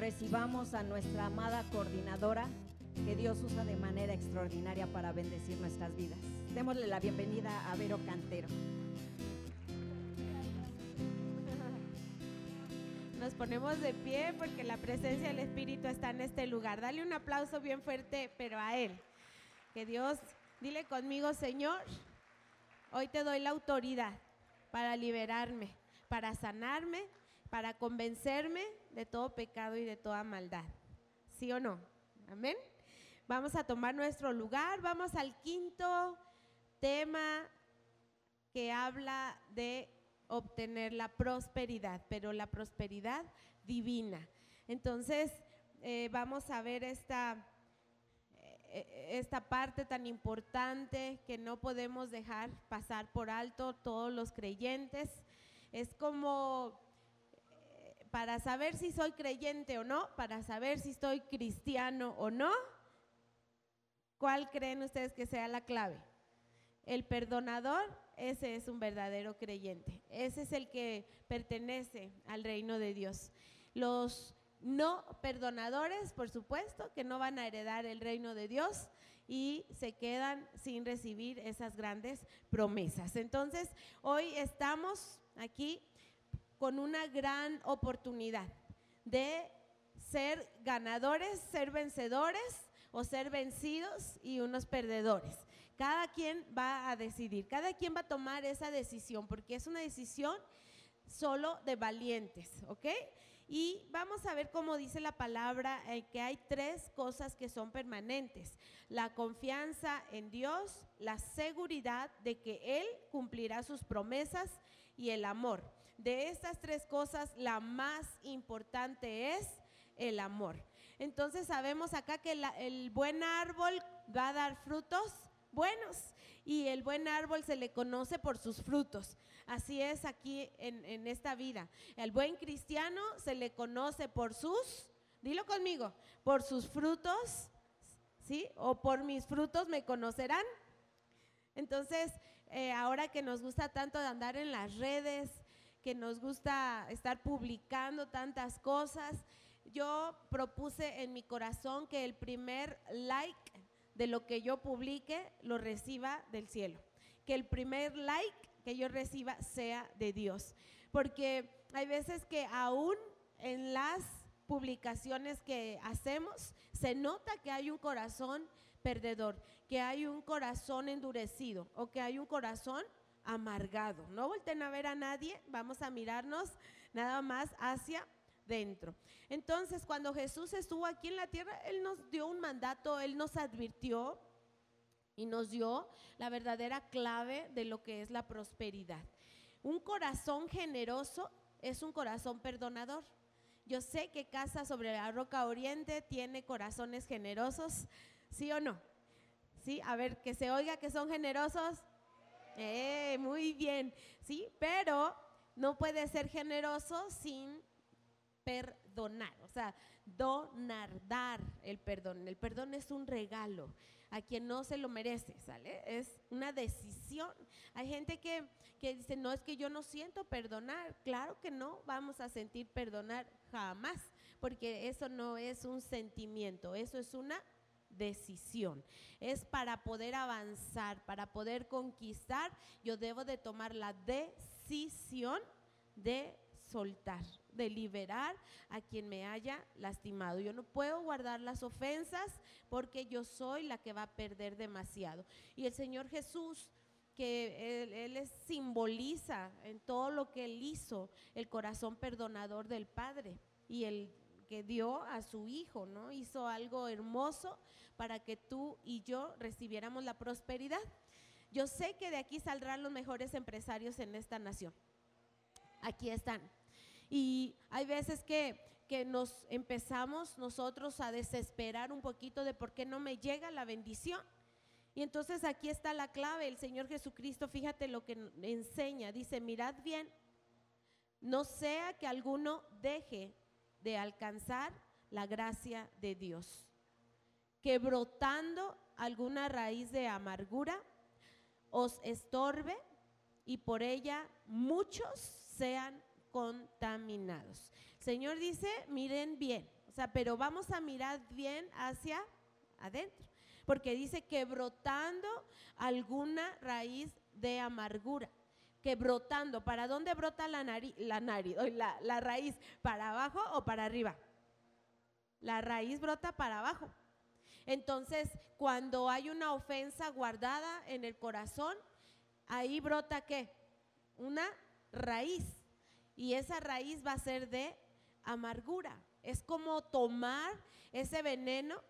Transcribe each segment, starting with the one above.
recibamos a nuestra amada coordinadora que Dios usa de manera extraordinaria para bendecir nuestras vidas. Démosle la bienvenida a Vero Cantero. Nos ponemos de pie porque la presencia del Espíritu está en este lugar. Dale un aplauso bien fuerte, pero a Él. Que Dios, dile conmigo, Señor, hoy te doy la autoridad para liberarme, para sanarme, para convencerme de todo pecado y de toda maldad. ¿Sí o no? Amén. Vamos a tomar nuestro lugar. Vamos al quinto tema que habla de obtener la prosperidad, pero la prosperidad divina. Entonces, eh, vamos a ver esta, eh, esta parte tan importante que no podemos dejar pasar por alto todos los creyentes. Es como para saber si soy creyente o no, para saber si estoy cristiano o no, ¿Cuál creen ustedes que sea la clave? El perdonador, ese es un verdadero creyente. Ese es el que pertenece al reino de Dios. Los no perdonadores, por supuesto, que no van a heredar el reino de Dios y se quedan sin recibir esas grandes promesas. Entonces, hoy estamos aquí con una gran oportunidad de ser ganadores, ser vencedores o ser vencidos y unos perdedores. Cada quien va a decidir, cada quien va a tomar esa decisión, porque es una decisión solo de valientes, ¿ok? Y vamos a ver cómo dice la palabra eh, que hay tres cosas que son permanentes. La confianza en Dios, la seguridad de que Él cumplirá sus promesas y el amor. De estas tres cosas, la más importante es el amor. Entonces sabemos acá que el buen árbol va a dar frutos buenos y el buen árbol se le conoce por sus frutos. Así es aquí en, esta vida. El buen cristiano se le conoce por sus, dilo conmigo, por sus frutos, ¿sí? O por mis frutos me conocerán. Entonces, eh, ahora que nos gusta tanto de andar en las redes, que nos gusta estar publicando tantas cosas, yo propuse en mi corazón que el primer like de lo que yo publique lo reciba del cielo. Que el primer like que yo reciba sea de Dios. Porque hay veces que aún en las publicaciones que hacemos se nota que hay un corazón perdedor, que hay un corazón endurecido o que hay un corazón amargado. No volten a ver a nadie, vamos a mirarnos nada más hacia dentro. Entonces, cuando Jesús estuvo aquí en la tierra, Él nos dio un mandato, Él nos advirtió y nos dio la verdadera clave de lo que es la prosperidad. Un corazón generoso es un corazón perdonador. Yo sé que Casa sobre la Roca Oriente tiene corazones generosos, ¿sí o no? Sí, a ver, que se oiga que son generosos. Eh, muy bien, sí, pero no puede ser generoso sin perdonar, o sea, donar, dar el perdón. El perdón es un regalo a quien no se lo merece, ¿sale? Es una decisión. Hay gente que, que dice, no, es que yo no siento perdonar. Claro que no vamos a sentir perdonar jamás, porque eso no es un sentimiento, eso es una decisión. Es para poder avanzar, para poder conquistar, yo debo de tomar la decisión de soltar, de liberar a quien me haya lastimado. Yo no puedo guardar las ofensas porque yo soy la que va a perder demasiado. Y el Señor Jesús que él, él, simboliza en todo lo que él hizo el corazón perdonador del Padre y el que dio a su hijo, ¿no? Hizo algo hermoso para que tú y yo recibiéramos la prosperidad. Yo sé que de aquí saldrán los mejores empresarios en esta nación. Aquí están. Y hay veces que, que nos empezamos nosotros a desesperar un poquito de por qué no me llega la bendición. Y entonces aquí está la clave. El Señor Jesucristo, fíjate lo que enseña. Dice, mirad bien, no sea que alguno deje de alcanzar la gracia de Dios, que brotando alguna raíz de amargura os estorbe y por ella muchos sean contaminados. Señor dice, miren bien, o sea, pero vamos a mirar bien hacia adentro, porque dice que brotando alguna raíz de amargura que brotando. ¿Para dónde brota la nariz? La, nariz, la, la raíz, ¿para abajo o para arriba? La raíz brota para abajo. Entonces, cuando hay una ofensa guardada en el corazón, ahí brota qué? Una raíz. Y esa raíz va a ser de amargura. Es como tomar ese veneno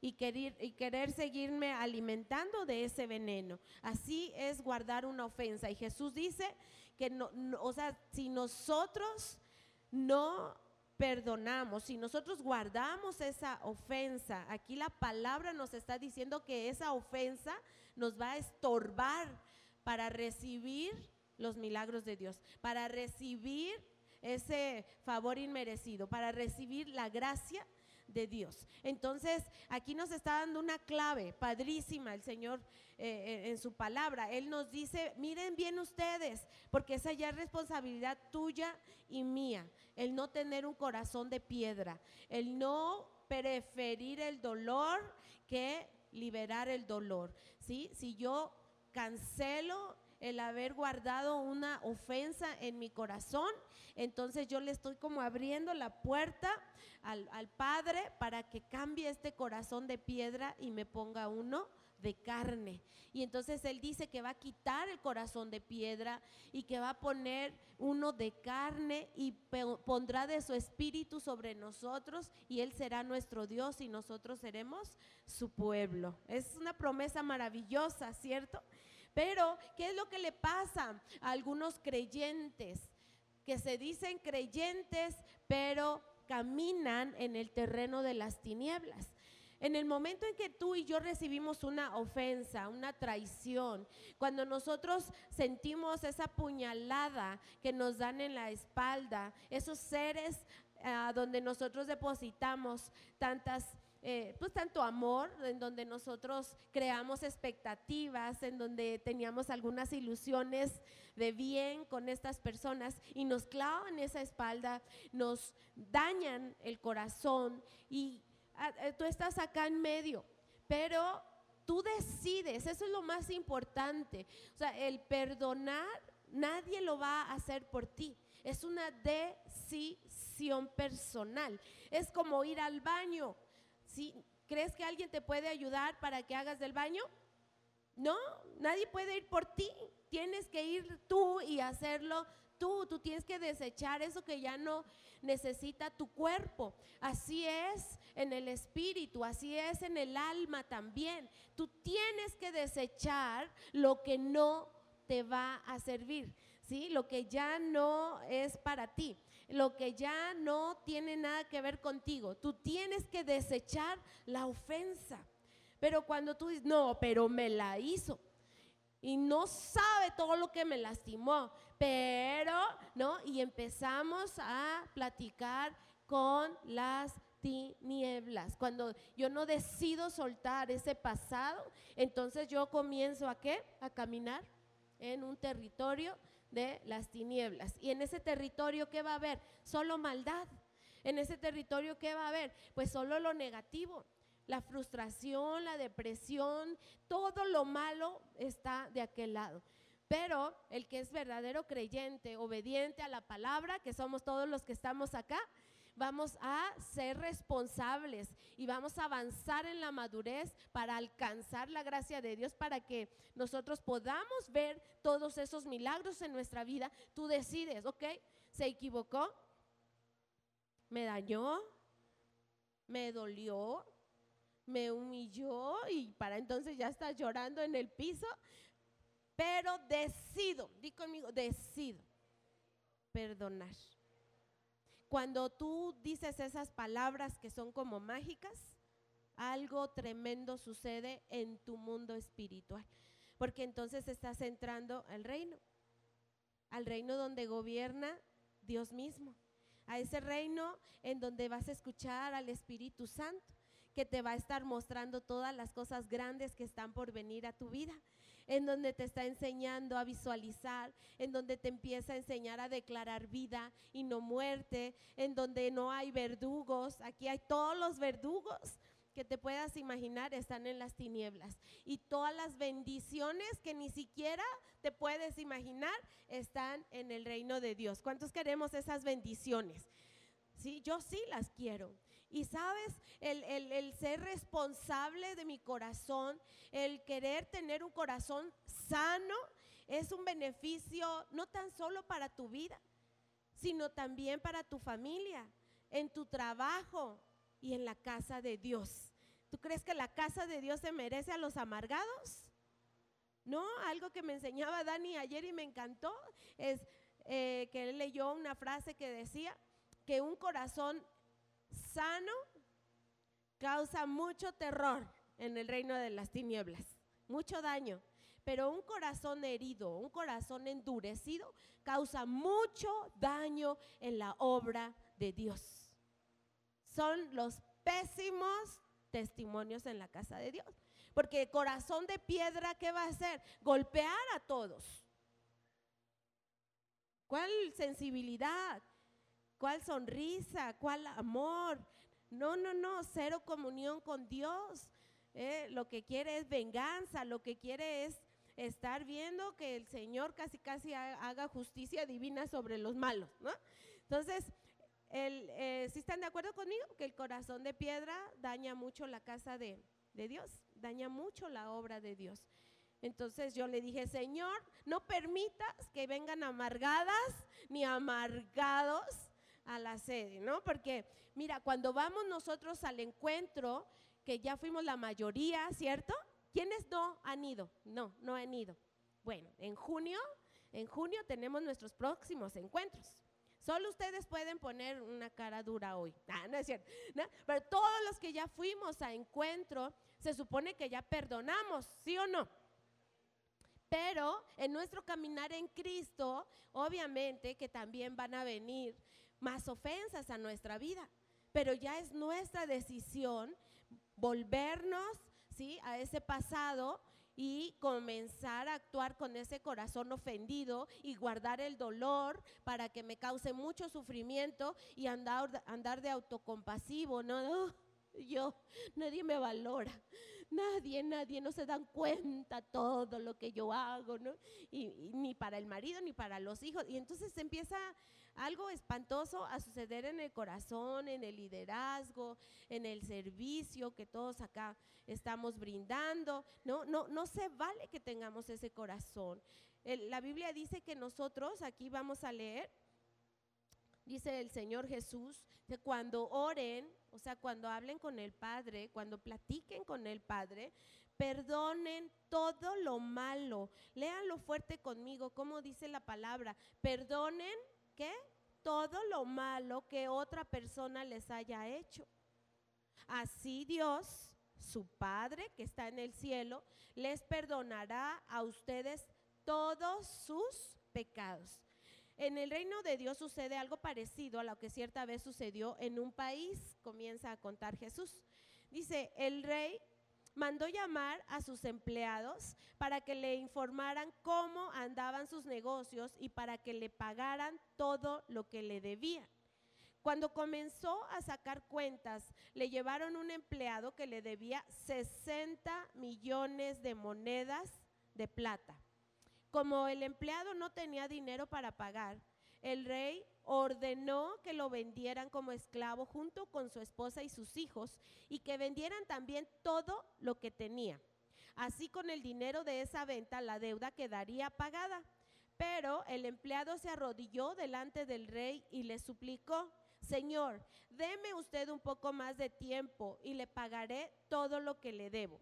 y querer, y querer seguirme alimentando de ese veneno. Así es guardar una ofensa. Y Jesús dice que no, o sea, si nosotros no perdonamos, si nosotros guardamos esa ofensa, aquí la palabra nos está diciendo que esa ofensa nos va a estorbar para recibir los milagros de Dios, para recibir ese favor inmerecido, para recibir la gracia de Dios. Entonces, aquí nos está dando una clave padrísima el Señor eh, eh, en su palabra. Él nos dice, miren bien ustedes, porque esa ya es responsabilidad tuya y mía, el no tener un corazón de piedra, el no preferir el dolor que liberar el dolor. ¿sí? Si yo cancelo el haber guardado una ofensa en mi corazón, entonces yo le estoy como abriendo la puerta al, Padre para que cambie este corazón de piedra y me ponga uno de carne. Y entonces Él dice que va a quitar el corazón de piedra y que va a poner uno de carne y pondrá de su espíritu sobre nosotros y Él será nuestro Dios y nosotros seremos su pueblo. Es una promesa maravillosa, ¿cierto? Pero, ¿qué es lo que le pasa a algunos creyentes? Que se dicen creyentes, pero caminan en el terreno de las tinieblas. En el momento en que tú y yo recibimos una ofensa, una traición, cuando nosotros sentimos esa puñalada que nos dan en la espalda, esos seres ah, donde nosotros depositamos tantas eh, pues tanto amor, en donde nosotros creamos expectativas, en donde teníamos algunas ilusiones de bien con estas personas y nos clavan esa espalda, nos dañan el corazón y ah, eh, tú estás acá en medio, pero tú decides, eso es lo más importante, o sea, el perdonar nadie lo va a hacer por ti. Es una decisión personal. Es como ir al baño ¿Crees que alguien te puede ayudar para que hagas del baño? No, nadie puede ir por ti. Tienes que ir tú y hacerlo tú. Tú tienes que desechar eso que ya no necesita tu cuerpo. Así es en el espíritu, así es en el alma también. Tú tienes que desechar lo que no te va a servir, ¿sí? Lo que ya no es para ti lo que ya no tiene nada que ver contigo. Tú tienes que desechar la ofensa. Pero cuando tú dices, no, pero me la hizo. Y no sabe todo lo que me lastimó. Pero, ¿no? Y empezamos a platicar con las tinieblas. Cuando yo no decido soltar ese pasado, entonces yo comienzo a qué? A caminar en un territorio de las tinieblas. Y en ese territorio, ¿qué va a haber? Solo maldad. En ese territorio, ¿qué va a haber? Pues solo lo negativo. La frustración, la depresión, todo lo malo está de aquel lado. Pero el que es verdadero creyente, obediente a la palabra, que somos todos los que estamos acá, vamos a ser responsables y vamos a avanzar en la madurez para alcanzar la gracia de Dios, para que nosotros podamos ver todos esos milagros en nuestra vida. Tú decides, ¿ok? ¿Se equivocó? ¿Me dañó? ¿Me dolió? ¿Me humilló? Y para entonces ya estás llorando en el piso. Pero decido, di conmigo, decido perdonar. Cuando tú dices esas palabras que son como mágicas, algo tremendo sucede en tu mundo espiritual, porque entonces estás entrando al reino, al reino donde gobierna Dios mismo, a ese reino en donde vas a escuchar al Espíritu Santo, que te va a estar mostrando todas las cosas grandes que están por venir a tu vida. En donde te está enseñando a visualizar, en donde te empieza a enseñar a declarar vida y no muerte, en donde no hay verdugos. Aquí hay todos los verdugos que te puedas imaginar están en las tinieblas. Y todas las bendiciones que ni siquiera te puedes imaginar están en el reino de Dios. ¿Cuántos queremos esas bendiciones? Sí, yo sí las quiero. Y sabes, el, el, ser responsable de mi corazón, el querer tener un corazón sano, es un beneficio no tan solo para tu vida, sino también para tu familia, en tu trabajo y en la casa de Dios. ¿Tú crees que la casa de Dios se merece a los amargados? No, algo que me enseñaba Dani ayer y me encantó es eh, que él leyó una frase que decía que un corazón sano causa mucho terror en el reino de las tinieblas, mucho daño. Pero un corazón herido, un corazón endurecido, causa mucho daño en la obra de Dios. Son los pésimos testimonios en la casa de Dios. Porque corazón de piedra, ¿qué va a hacer? Golpear a todos. ¿Cuál sensibilidad? ¿Cuál sonrisa? ¿Cuál amor? No, no, no, cero comunión con Dios. Eh, lo que quiere es venganza, lo que quiere es estar viendo que el Señor casi casi haga justicia divina sobre los malos, ¿no? Entonces, el, eh, si están de acuerdo conmigo, que el corazón de piedra daña mucho la casa de, de Dios, daña mucho la obra de Dios. Entonces yo le dije, Señor, no permitas que vengan amargadas ni amargados a la sede, ¿no? Porque mira, cuando vamos nosotros al encuentro, que ya fuimos la mayoría, ¿cierto? ¿Quiénes no han ido? No, no han ido. Bueno, en junio, en junio tenemos nuestros próximos encuentros. Solo ustedes pueden poner una cara dura hoy. Ah, no es cierto. Pero todos los que ya fuimos a encuentro, se supone que ya perdonamos, ¿sí o no? Pero en nuestro caminar en Cristo, obviamente que también van a venir más ofensas a nuestra vida. Pero ya es nuestra decisión volvernos ¿sí? a ese pasado y comenzar a actuar con ese corazón ofendido y guardar el dolor para que me cause mucho sufrimiento y andar, de autocompasivo, ¿no? yo, nadie me valora, nadie, nadie, no se dan cuenta todo lo que yo hago, ¿no? Y, ni para el marido ni para los hijos. Y entonces empieza algo espantoso a suceder en el corazón, en el liderazgo, en el servicio que todos acá estamos brindando. No, no, no se vale que tengamos ese corazón. la Biblia dice que nosotros, aquí vamos a leer, dice el Señor Jesús, que cuando oren, o sea, cuando hablen con el Padre, cuando platiquen con el Padre, perdonen todo lo malo. Léanlo fuerte conmigo, como dice la palabra, perdonen Todo lo malo que otra persona les haya hecho. Así Dios, su Padre que está en el cielo, les perdonará a ustedes todos sus pecados. En el reino de Dios sucede algo parecido a lo que cierta vez sucedió en un país, comienza a contar Jesús. Dice, el rey mandó llamar a sus empleados para que le informaran cómo andaban sus negocios y para que le pagaran todo lo que le debían. Cuando comenzó a sacar cuentas, le llevaron un empleado que le debía 60 millones de monedas de plata. Como el empleado no tenía dinero para pagar, el rey ordenó que lo vendieran como esclavo junto con su esposa y sus hijos y que vendieran también todo lo que tenía. Así con el dinero de esa venta la deuda quedaría pagada. Pero el empleado se arrodilló delante del rey y le suplicó, Señor, deme usted un poco más de tiempo y le pagaré todo lo que le debo.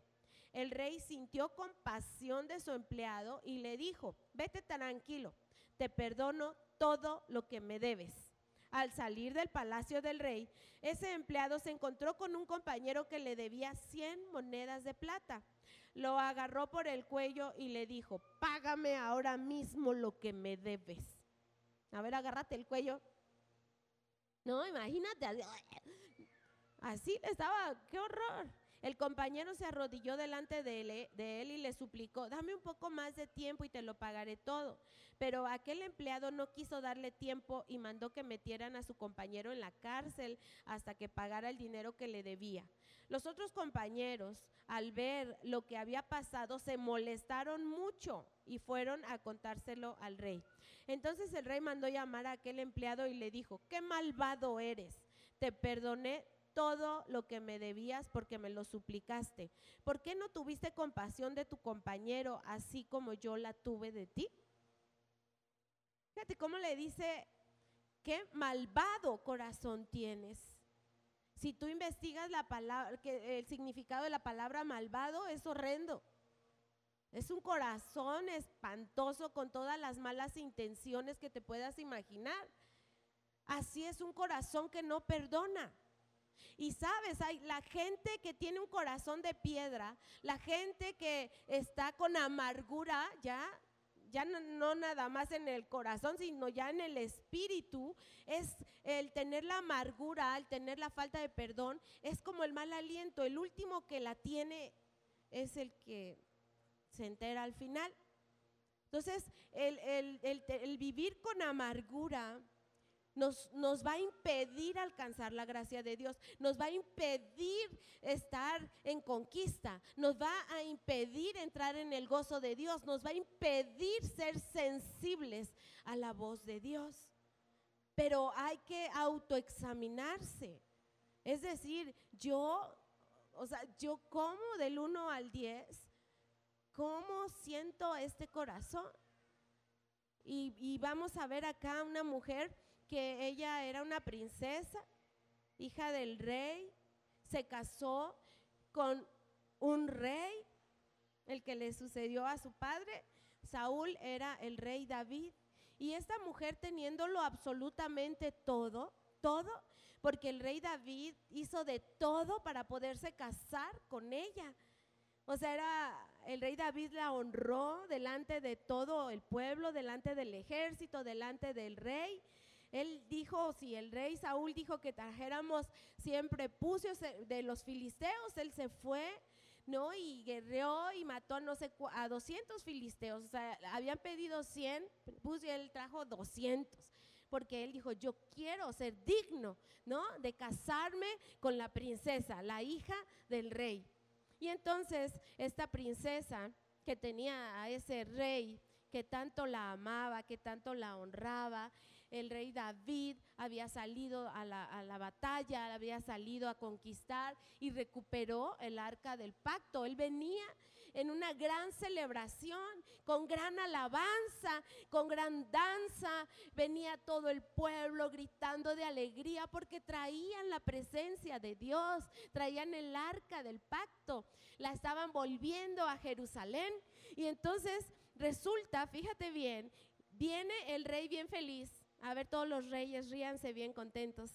El rey sintió compasión de su empleado y le dijo, vete tranquilo, te perdono todo lo que me debes. Al salir del palacio del rey, ese empleado se encontró con un compañero que le debía 100 monedas de plata. Lo agarró por el cuello y le dijo, págame ahora mismo lo que me debes. A ver, agárrate el cuello. No, imagínate. Así estaba, qué horror. El compañero se arrodilló delante de él, de él, y le suplicó, dame un poco más de tiempo y te lo pagaré todo. Pero aquel empleado no quiso darle tiempo y mandó que metieran a su compañero en la cárcel hasta que pagara el dinero que le debía. Los otros compañeros, al ver lo que había pasado, se molestaron mucho y fueron a contárselo al rey. Entonces el rey mandó llamar a aquel empleado y le dijo, qué malvado eres, te perdoné todo lo que me debías porque me lo suplicaste. ¿Por qué no tuviste compasión de tu compañero así como yo la tuve de ti? Fíjate cómo le dice, qué malvado corazón tienes. Si tú investigas la palabra, que el significado de la palabra malvado es horrendo. Es un corazón espantoso con todas las malas intenciones que te puedas imaginar. Así es un corazón que no perdona. Y sabes, hay la gente que tiene un corazón de piedra, la gente que está con amargura, ya ya no, nada más en el corazón, sino ya en el espíritu, es el tener la amargura, el tener la falta de perdón, es como el mal aliento. El último que la tiene es el que se entera al final. Entonces, el vivir con amargura nos, va a impedir alcanzar la gracia de Dios, nos va a impedir estar en conquista, nos va a impedir entrar en el gozo de Dios, nos va a impedir ser sensibles a la voz de Dios. Pero hay que autoexaminarse. Es decir, yo, o sea, yo como del 1 al 10, ¿cómo siento este corazón? Y, vamos a ver acá una mujer que ella era una princesa, hija del rey, se casó con un rey, el que le sucedió a su padre. Saúl era el rey David. Y esta mujer teniéndolo absolutamente todo, todo, porque el rey David hizo de todo para poderse casar con ella. O sea, era, el rey David la honró delante de todo el pueblo, delante del ejército, delante del rey. Él dijo, si el rey Saúl dijo que trajéramos siempre pucios de los filisteos, él se fue, ¿no? Y guerreó y mató no sé a 200 filisteos. O sea, habían pedido 100, pucio y él trajo 200 porque él dijo, yo quiero ser digno, ¿no? De casarme con la princesa, la hija del rey. Y entonces esta princesa que tenía a ese rey que tanto la amaba, que tanto la honraba, el rey David había salido a la, batalla, había salido a conquistar y recuperó el arca del pacto. Él venía en una gran celebración, con gran alabanza, con gran danza. Venía todo el pueblo gritando de alegría porque traían la presencia de Dios, traían el arca del pacto, la estaban volviendo a Jerusalén. Y entonces resulta, fíjate bien, viene el rey bien feliz a ver, todos los reyes ríanse bien contentos.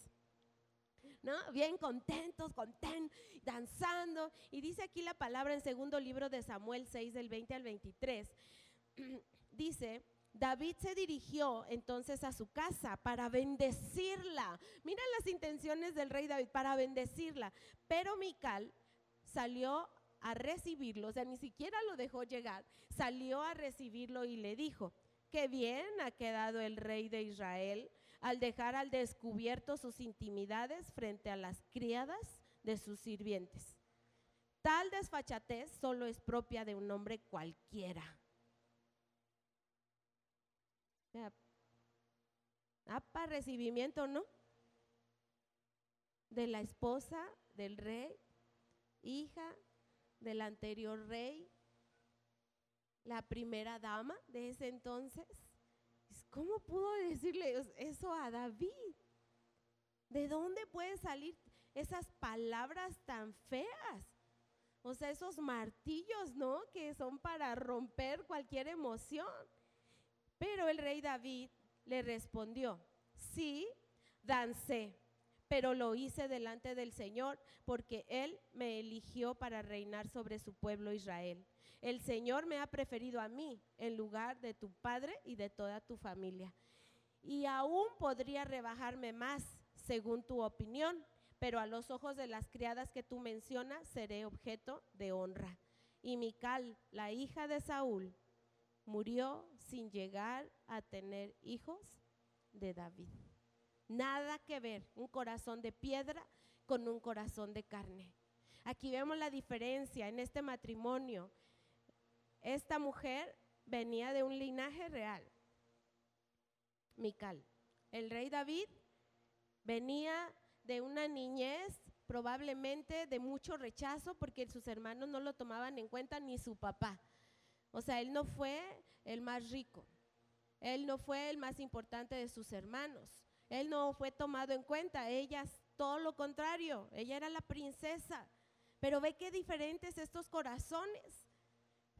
¿No? Bien contentos, contentos, danzando. Y dice aquí la palabra en segundo libro de Samuel 6, del 20 al 23. dice, David se dirigió entonces a su casa para bendecirla. Mira las intenciones del rey David, para bendecirla. Pero Mical salió a recibirlo, o sea, ni siquiera lo dejó llegar, salió a recibirlo y le dijo, Qué bien ha quedado el rey de Israel al dejar al descubierto sus intimidades frente a las criadas de sus sirvientes. Tal desfachatez solo es propia de un hombre cualquiera. para recibimiento, ¿no? De la esposa del rey, hija del anterior rey, la primera dama de ese entonces. ¿Cómo pudo decirle eso a David? ¿De dónde pueden salir esas palabras tan feas? O sea, esos martillos, ¿no? Que son para romper cualquier emoción. Pero el rey David le respondió, sí, dancé, pero lo hice delante del Señor porque Él me eligió para reinar sobre su pueblo Israel el Señor me ha preferido a mí en lugar de tu padre y de toda tu familia. Y aún podría rebajarme más según tu opinión, pero a los ojos de las criadas que tú mencionas seré objeto de honra. Y Mical, la hija de Saúl, murió sin llegar a tener hijos de David. Nada que ver un corazón de piedra con un corazón de carne. Aquí vemos la diferencia en este matrimonio. Esta mujer venía de un linaje real. Mical. El rey David venía de una niñez probablemente de mucho rechazo porque sus hermanos no lo tomaban en cuenta ni su papá. O sea, él no fue el más rico. Él no fue el más importante de sus hermanos. Él no fue tomado en cuenta. Ella, todo lo contrario. Ella era la princesa. Pero ve qué diferentes estos corazones.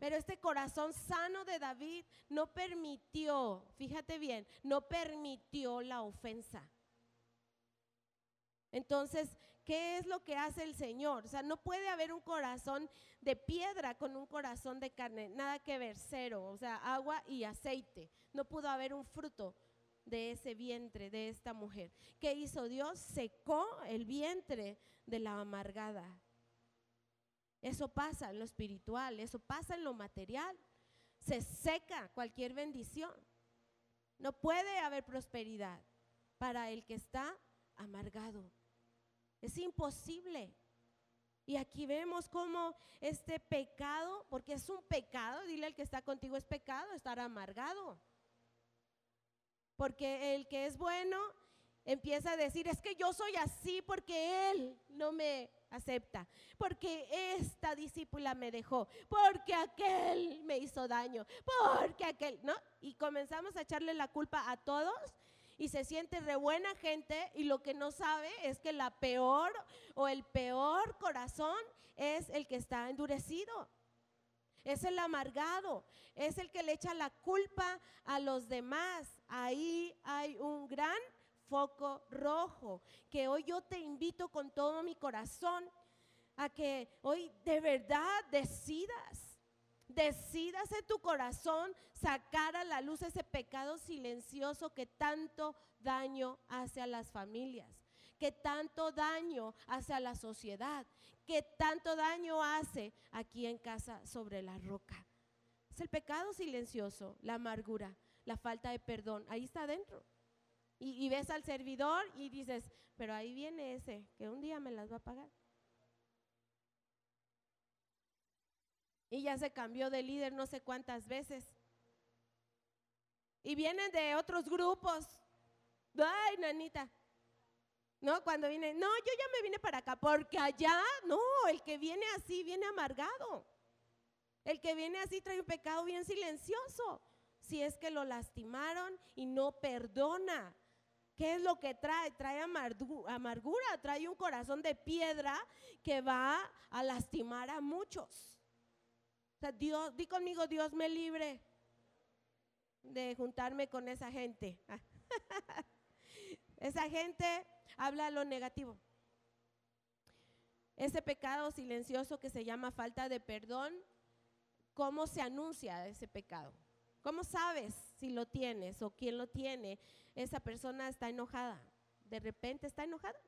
Pero este corazón sano de David no permitió, fíjate bien, no permitió la ofensa. Entonces, ¿qué es lo que hace el Señor? O sea, no puede haber un corazón de piedra con un corazón de carne, nada que ver, cero, o sea, agua y aceite. No pudo haber un fruto de ese vientre de esta mujer. ¿Qué hizo Dios? Secó el vientre de la amargada. Eso pasa en lo espiritual, eso pasa en lo material. Se seca cualquier bendición. No puede haber prosperidad para el que está amargado. Es imposible. Y aquí vemos cómo este pecado, porque es un pecado, dile al que está contigo, es pecado estar amargado. Porque el que es bueno empieza a decir, es que yo soy así porque él no me acepta, porque esta discípula me dejó, porque aquel me hizo daño, porque aquel, ¿no? Y comenzamos a echarle la culpa a todos y se siente re buena gente y lo que no sabe es que la peor o el peor corazón es el que está endurecido. Es el amargado, es el que le echa la culpa a los demás. Ahí hay un gran foco rojo, que hoy yo te invito con todo mi corazón a que hoy de verdad decidas decidas en tu corazón sacar a la luz ese pecado silencioso que tanto daño hace a las familias, que tanto daño hace a la sociedad, que tanto daño hace aquí en casa sobre la roca. Es el pecado silencioso, la amargura, la falta de perdón. Ahí está adentro. Y, ves al servidor y dices, pero ahí viene ese, que un día me las va a pagar. y ya se cambió de líder no sé cuántas veces. Y vienen de otros grupos. Ay, nanita. No, cuando viene, no, yo ya me vine para acá, porque allá, no, el que viene así viene amargado. El que viene así trae un pecado bien silencioso. Si es que lo lastimaron y no perdona. ¿Qué es lo que trae? Trae amargura, trae un corazón de piedra que va a lastimar a muchos. Dios, di conmigo, Dios me libre de juntarme con esa gente. esa gente habla lo negativo. Ese pecado silencioso que se llama falta de perdón, ¿cómo se anuncia ese pecado? ¿Cómo sabes si lo tienes o quién lo tiene? Esa persona está enojada. De repente está enojada.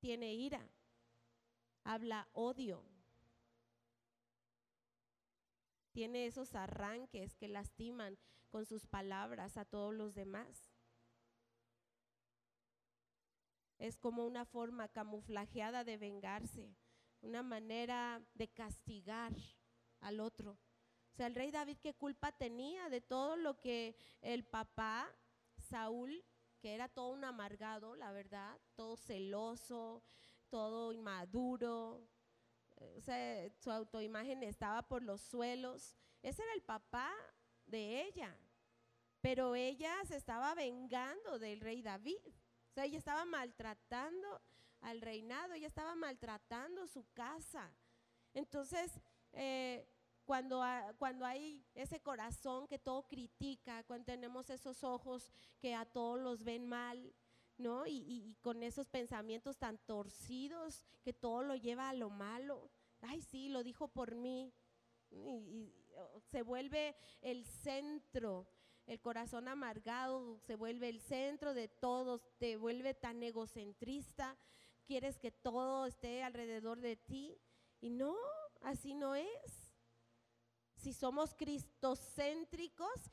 Tiene ira. Habla odio tiene esos arranques que lastiman con sus palabras a todos los demás. Es como una forma camuflajeada de vengarse, una manera de castigar al otro. Sea, el rey David, ¿qué culpa tenía de todo lo que el papá, Saúl, que era todo un amargado, la verdad, todo celoso, todo inmaduro, o sea, su autoimagen estaba por los suelos. Ese era el papá de ella. Pero ella se estaba vengando del rey David. O sea, ella estaba maltratando al reinado, ella estaba maltratando su casa. Entonces, eh, cuando, cuando hay ese corazón que todo critica, cuando tenemos esos ojos que a todos los ven mal, ¿no? Y, con esos pensamientos tan torcidos que todo lo lleva a lo malo. Ay, sí, lo dijo por mí. Y, se vuelve el centro, el corazón amargado se vuelve el centro de todos, te vuelve tan egocentrista quieres que todo esté alrededor de ti. Y no, así no es. Si somos cristocéntricos,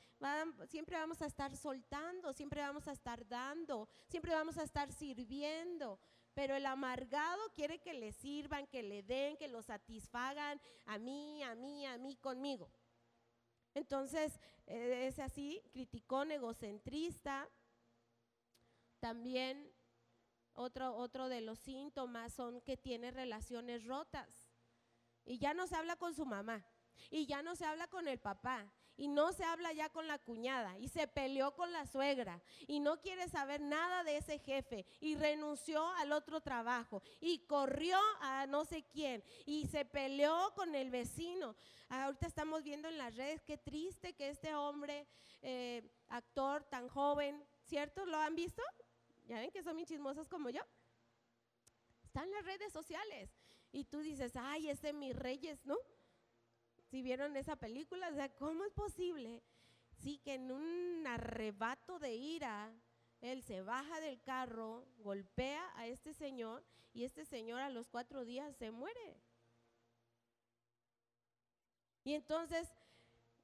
siempre vamos a estar soltando, siempre vamos a estar dando, siempre vamos a estar sirviendo. Pero el amargado quiere que le sirvan, que le den, que lo satisfagan a mí, a mí, a mí, conmigo. Entonces, eh, es así, criticón, egocentrista. También otro, otro de los síntomas son que tiene relaciones rotas. Y ya no se habla con su mamá, y ya no se habla con el papá, y no se habla ya con la cuñada, y se peleó con la suegra, y no quiere saber nada de ese jefe, y renunció al otro trabajo, y corrió a no sé quién, y se peleó con el vecino. Ahorita estamos viendo en las redes qué triste que este hombre, eh, actor tan joven, ¿cierto? ¿Lo han visto? Ya ven que son bien chismosos como yo. Están las redes sociales. Y tú dices, ay, ese mi reyes, ¿no? Si vieron esa película, o sea, ¿cómo es posible? Sí, que en un arrebato de ira, él se baja del carro, golpea a este señor y este señor a los cuatro días se muere. Y entonces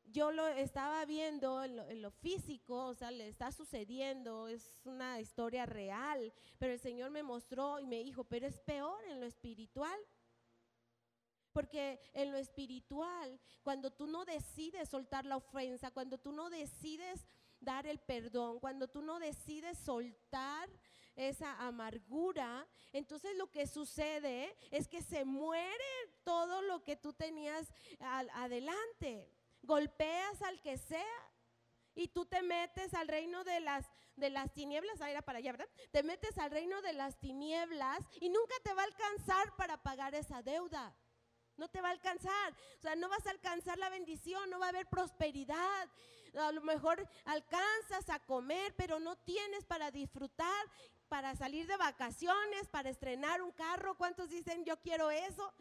yo lo estaba viendo en lo, físico, o sea, le está sucediendo, es una historia real, pero el Señor me mostró y me dijo, pero es peor en lo espiritual. Porque en lo espiritual, cuando tú no decides soltar la ofensa, cuando tú no decides dar el perdón, cuando tú no decides soltar esa amargura, entonces lo que sucede es que se muere todo lo que tú tenías adelante golpeas al que sea y tú te metes al reino de las, de las tinieblas, ahí era para allá, ¿verdad? Te metes al reino de las tinieblas y nunca te va a alcanzar para pagar esa deuda. No te va a alcanzar, o sea, no vas a alcanzar la bendición, no va a haber prosperidad. A lo mejor alcanzas a comer, pero no tienes para disfrutar, para salir de vacaciones, para estrenar un carro. ¿Cuántos dicen yo quiero eso?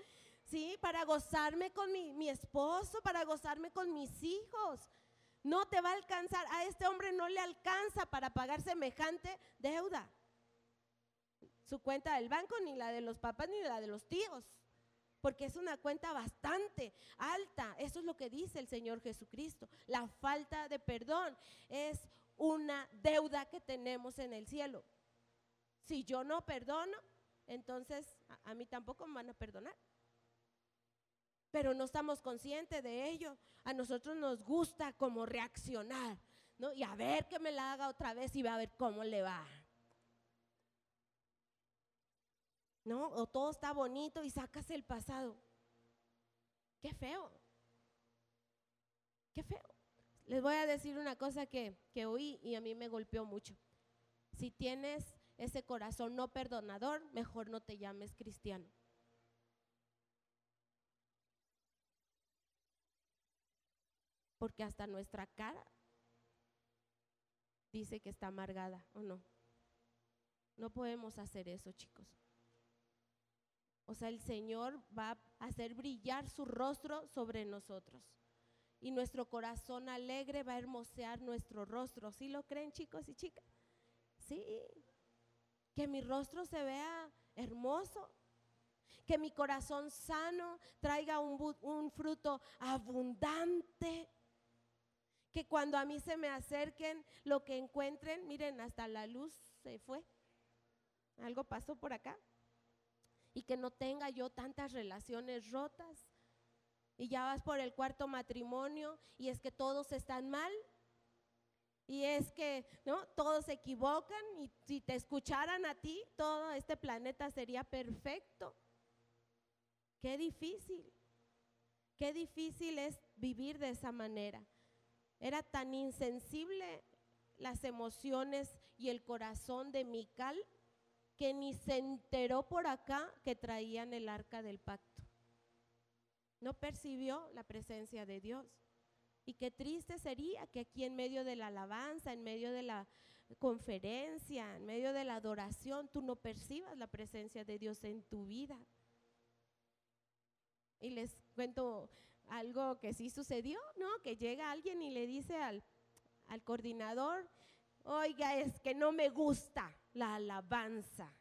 ¿sí? Para gozarme con mi, esposo, para gozarme con mis hijos. No te va a alcanzar. A este hombre no le alcanza para pagar semejante deuda. Su cuenta del banco, ni la de los papás, ni la de los tíos. Porque es una cuenta bastante alta. Eso es lo que dice el Señor Jesucristo. La falta de perdón es una deuda que tenemos en el cielo. Si yo no perdono, entonces a, mí tampoco me van a perdonar pero no estamos conscientes de ello. A nosotros nos gusta como reaccionar, ¿no? Y a ver que me la haga otra vez y va a ver cómo le va. ¿No? O todo está bonito y sacas el pasado. Qué feo. Qué feo. Les voy a decir una cosa que, que oí y a mí me golpeó mucho. Si tienes ese corazón no perdonador, mejor no te llames cristiano. porque hasta nuestra cara dice que está amargada o no. No podemos hacer eso, chicos. O sea, el Señor va a hacer brillar su rostro sobre nosotros. Y nuestro corazón alegre va a hermosear nuestro rostro. ¿Sí lo creen, chicos y chicas? Sí. Que mi rostro se vea hermoso. Que mi corazón sano traiga un, un fruto abundante que cuando a mí se me acerquen, lo que encuentren, miren, hasta la luz se fue. Algo pasó por acá. Y que no tenga yo tantas relaciones rotas. Y ya vas por el cuarto matrimonio y es que todos están mal. Y es que, ¿no? Todos se equivocan y si te escucharan a ti, todo este planeta sería perfecto. Qué difícil. Qué difícil es vivir de esa manera. Era tan insensible las emociones y el corazón de Mical que ni se enteró por acá que traían el arca del pacto. No percibió la presencia de Dios. Y qué triste sería que aquí en medio de la alabanza, en medio de la conferencia, en medio de la adoración, tú no percibas la presencia de Dios en tu vida. Y les cuento algo que sí sucedió, ¿no? Que llega alguien y le dice al, al coordinador, oiga, es que no me gusta la alabanza.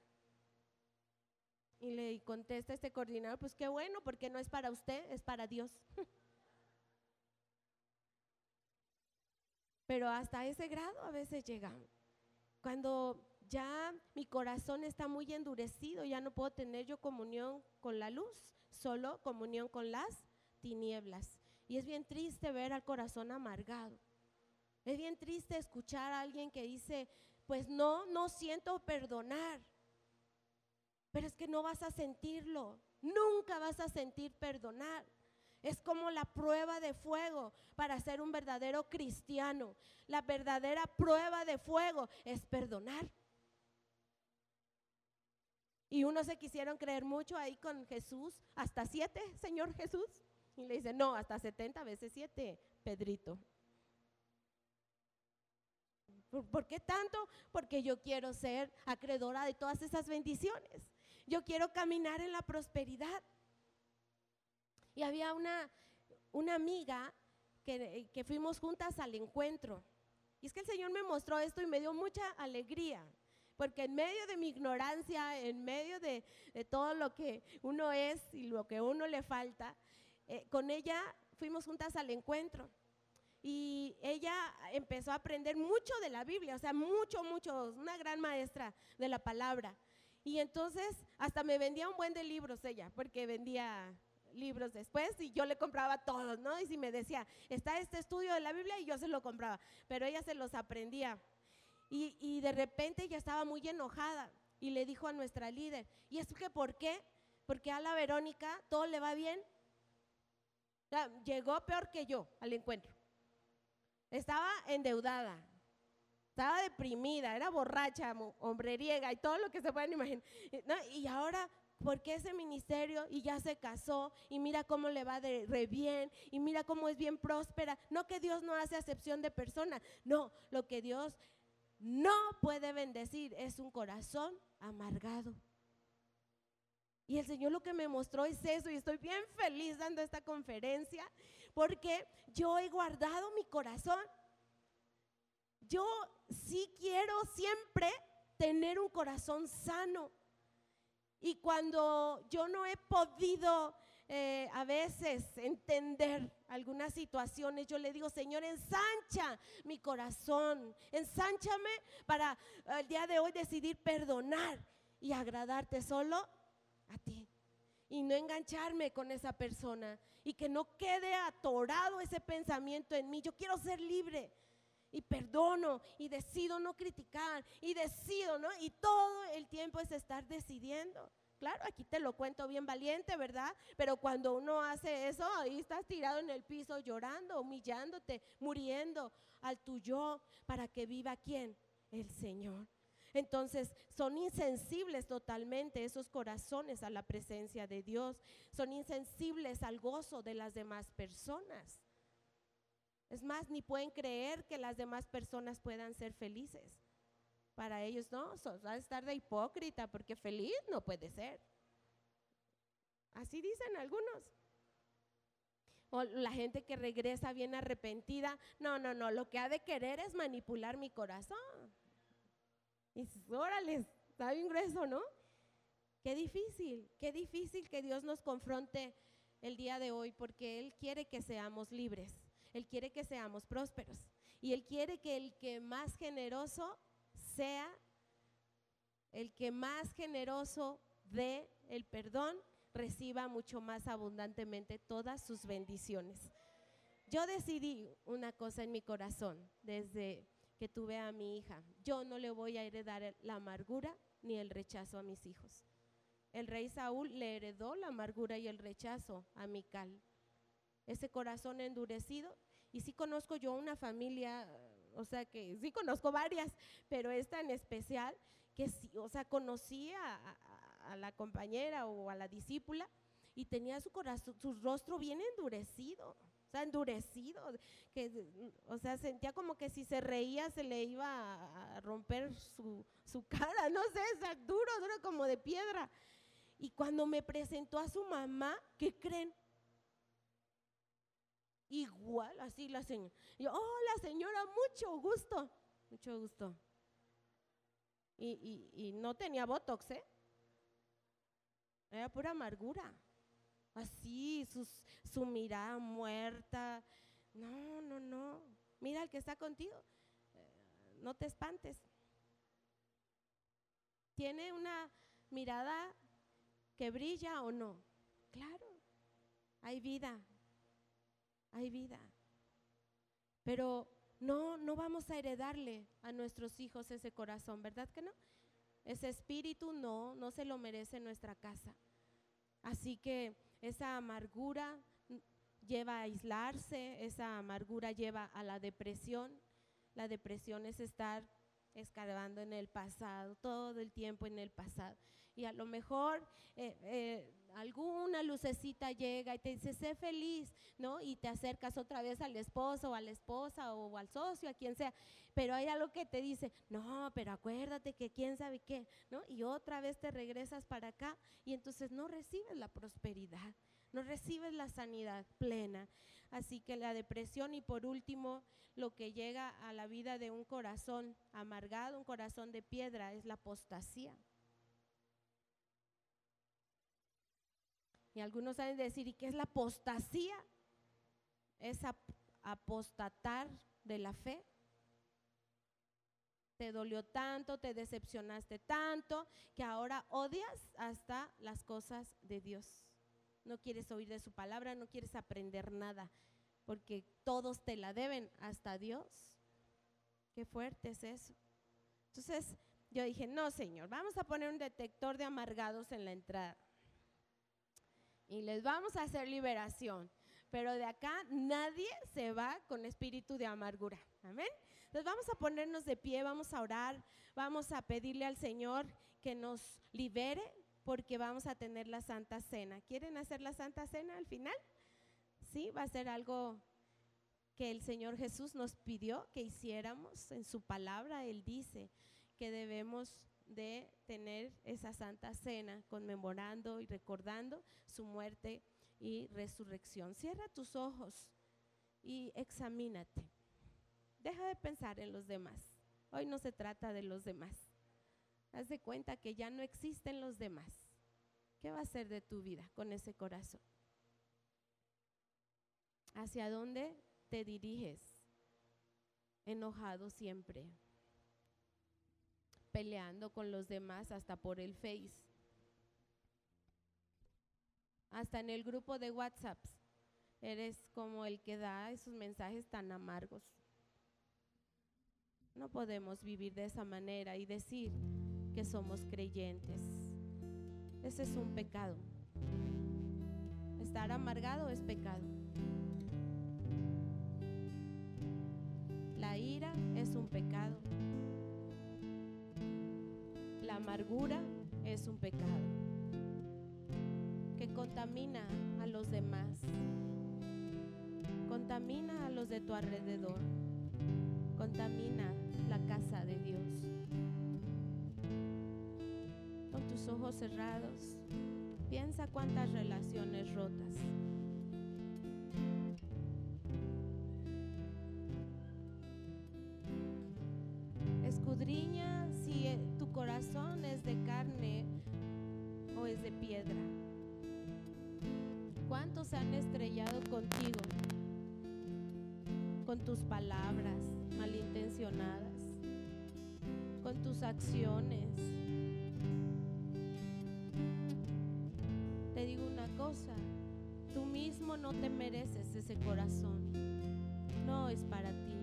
Y le contesta este coordinador, pues qué bueno, porque no es para usted, es para Dios. Pero hasta ese grado a veces llegamos. Cuando ya mi corazón está muy endurecido, ya no puedo tener yo comunión con la luz, solo comunión con las tinieblas. Y es bien triste ver al corazón amargado. Es bien triste escuchar a alguien que dice, pues no, no siento perdonar. Pero es que no vas a sentirlo. Nunca vas a sentir perdonar. Es como la prueba de fuego para ser un verdadero cristiano. La verdadera prueba de fuego es perdonar. Y unos se quisieron creer mucho ahí con Jesús, hasta siete, Señor Jesús. Y le dice, no, hasta setenta veces siete, Pedrito. ¿Por, qué tanto? Porque yo quiero ser acreedora de todas esas bendiciones. Yo quiero caminar en la prosperidad. Y había una, una amiga que, que fuimos juntas al encuentro. Y es que el Señor me mostró esto y me dio mucha alegría porque en medio de mi ignorancia, en medio de, todo lo que uno es y lo que uno le falta, eh, con ella fuimos juntas al encuentro. Y ella empezó a aprender mucho de la Biblia, o sea, mucho, mucho, una gran maestra de la palabra. Y entonces hasta me vendía un buen de libros ella, porque vendía libros después y yo le compraba todos, ¿no? Y si me decía, está este estudio de la Biblia y yo se lo compraba, pero ella se los aprendía. Y, de repente ella estaba muy enojada y le dijo a nuestra líder, ¿y es que por qué? Porque a la Verónica todo le va bien. llegó peor que yo al encuentro. Estaba endeudada, estaba deprimida, era borracha, hombreriega y todo lo que se pueden imaginar. Y ahora, ¿por qué ese ministerio? Y ya se casó y mira cómo le va de re bien y mira cómo es bien próspera. No que Dios no hace acepción de personas, no, lo que Dios no puede bendecir es un corazón amargado. Y el Señor lo que me mostró es eso y estoy bien feliz dando esta conferencia porque yo he guardado mi corazón. Yo sí quiero siempre tener un corazón sano. Y cuando yo no he podido eh, a veces entender algunas situaciones, yo le digo, Señor, ensancha mi corazón, ensánchame para el día de hoy decidir perdonar y agradarte solo a ti. Y no engancharme con esa persona y que no quede atorado ese pensamiento en mí. Yo quiero ser libre y perdono y decido no criticar y decido, ¿no? Y todo el tiempo es estar decidiendo. Claro, aquí te lo cuento bien valiente, ¿verdad? Pero cuando uno hace eso, ahí estás tirado en el piso llorando, humillándote, muriendo al tuyo para que viva quién? El Señor. Entonces son insensibles totalmente esos corazones a la presencia de Dios, son insensibles al gozo de las demás personas. Es más, ni pueden creer que las demás personas puedan ser felices. Para ellos no, va a estar de hipócrita porque feliz no puede ser. Así dicen algunos. O la gente que regresa bien arrepentida, no, no, no, lo que ha de querer es manipular mi corazón. Y órale, está bien grueso, ¿no? Qué difícil, qué difícil que Dios nos confronte el día de hoy porque Él quiere que seamos libres, Él quiere que seamos prósperos y Él quiere que el que más generoso sea el que más generoso dé el perdón, reciba mucho más abundantemente todas sus bendiciones. Yo decidí una cosa en mi corazón desde que tuve a mi hija. Yo no le voy a heredar la amargura ni el rechazo a mis hijos. El rey Saúl le heredó la amargura y el rechazo a Mical. Ese corazón endurecido. Y sí conozco yo una familia o sea que sí conozco varias, pero esta en especial, que sí, o sea, conocía a, la compañera o a la discípula y tenía su corazón, su rostro bien endurecido, o sea, endurecido, que, o sea, sentía como que si se reía se le iba a romper su, su cara, no sé, es duro, duro como de piedra. Y cuando me presentó a su mamá, ¿qué creen? Igual, así la señora. Yo, hola señora, mucho gusto. Mucho gusto. Y, y, no tenía botox, ¿eh? Era pura amargura. Así, su mirada muerta. No, no, no. Mira al que está contigo. Eh, no te espantes. ¿Tiene una mirada que brilla o no? Claro. Hay vida. Hay vida. Pero no, no vamos a heredarle a nuestros hijos ese corazón, ¿verdad que no? Ese espíritu no, no se lo merece nuestra casa. Así que esa amargura lleva a aislarse, esa amargura lleva a la depresión. La depresión es estar escarbando en el pasado, todo el tiempo en el pasado. Y a lo mejor eh, eh, alguna lucecita llega y te dice, sé feliz, ¿no? Y te acercas otra vez al esposo o a la esposa o al socio, a quien sea. Pero hay algo que te dice, no, pero acuérdate que quién sabe qué, ¿no? Y otra vez te regresas para acá y entonces no recibes la prosperidad, no recibes la sanidad plena. Así que la depresión y por último, lo que llega a la vida de un corazón amargado, un corazón de piedra, es la apostasía. Y algunos saben decir, ¿y qué es la apostasía? Es apostatar de la fe. Te dolió tanto, te decepcionaste tanto, que ahora odias hasta las cosas de Dios. No quieres oír de su palabra, no quieres aprender nada, porque todos te la deben, hasta Dios. Qué fuerte es eso. Entonces yo dije, no, Señor, vamos a poner un detector de amargados en la entrada y les vamos a hacer liberación. Pero de acá nadie se va con espíritu de amargura. Amén. Entonces vamos a ponernos de pie, vamos a orar, vamos a pedirle al Señor que nos libere porque vamos a tener la Santa Cena. ¿Quieren hacer la Santa Cena al final? Sí, va a ser algo que el Señor Jesús nos pidió que hiciéramos en su palabra. Él dice que debemos de tener esa santa cena, conmemorando y recordando su muerte y resurrección. Cierra tus ojos y examínate. Deja de pensar en los demás. Hoy no se trata de los demás. Haz de cuenta que ya no existen los demás. ¿Qué va a ser de tu vida con ese corazón? ¿Hacia dónde te diriges? Enojado siempre peleando con los demás hasta por el Face. Hasta en el grupo de WhatsApp eres como el que da esos mensajes tan amargos. No podemos vivir de esa manera y decir que somos creyentes. Ese es un pecado. Estar amargado es pecado. La ira es un pecado amargura es un pecado que contamina a los demás, contamina a los de tu alrededor, contamina la casa de Dios. Con tus ojos cerrados, piensa cuántas relaciones rotas. Tus palabras malintencionadas, con tus acciones. Te digo una cosa, tú mismo no te mereces ese corazón. No es para ti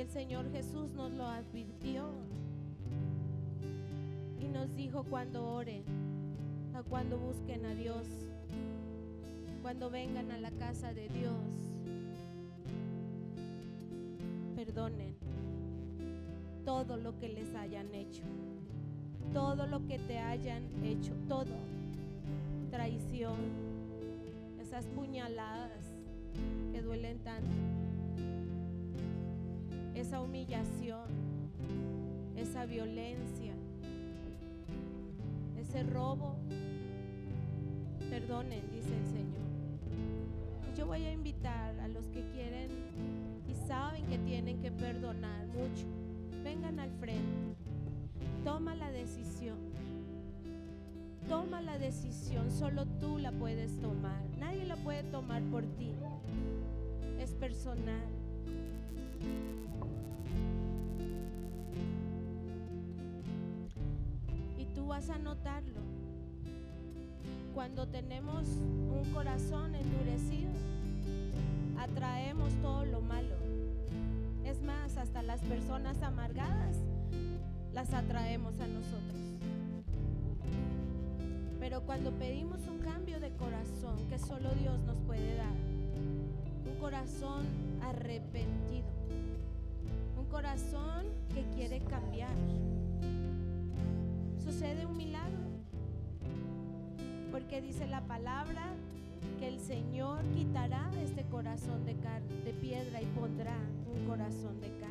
el Señor Jesús nos lo advirtió y nos dijo cuando oren, a cuando busquen a Dios, cuando vengan a la casa de Dios, perdonen todo lo que les hayan hecho, todo lo que te hayan hecho, todo, traición, esas puñaladas que duelen tanto esa humillación, esa violencia, ese robo. Perdonen, dice el Señor. Yo voy a invitar a los que quieren saben que tienen que perdonar mucho. Vengan al frente. Toma la decisión. toma la decisión, solo tú la puedes tomar. Nadie la puede tomar por ti. Es personal. Y tú vas a notarlo. Cuando tenemos un corazón endurecido, atraemos todo lo malo. Hasta las personas amargadas las atraemos a nosotros. Pero cuando pedimos un cambio de corazón que solo Dios nos puede dar, un corazón arrepentido, un corazón que quiere cambiar, sucede un milagro. Porque dice la palabra que el Señor quitará este corazón de piedra y pondrá un corazón de carne.